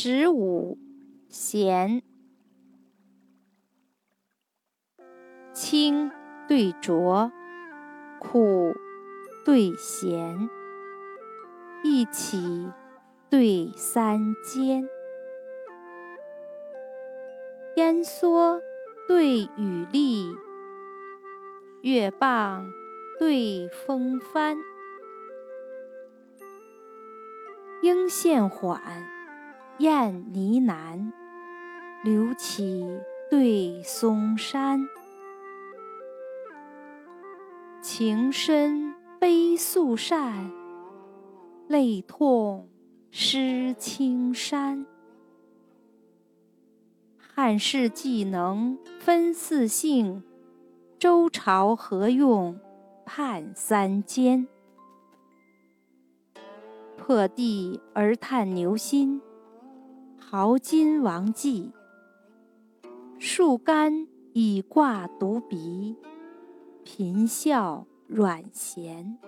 十五，弦。清对浊，苦对咸，一起对三间。烟蓑对雨笠，月傍对风帆。莺现缓，燕呢喃，柳起对松山。情深悲素善，泪痛湿青衫。汉室既能分四姓，周朝何用判三监？破地而叹牛心，豪金王骥。树干已挂独鼻，颦笑软弦。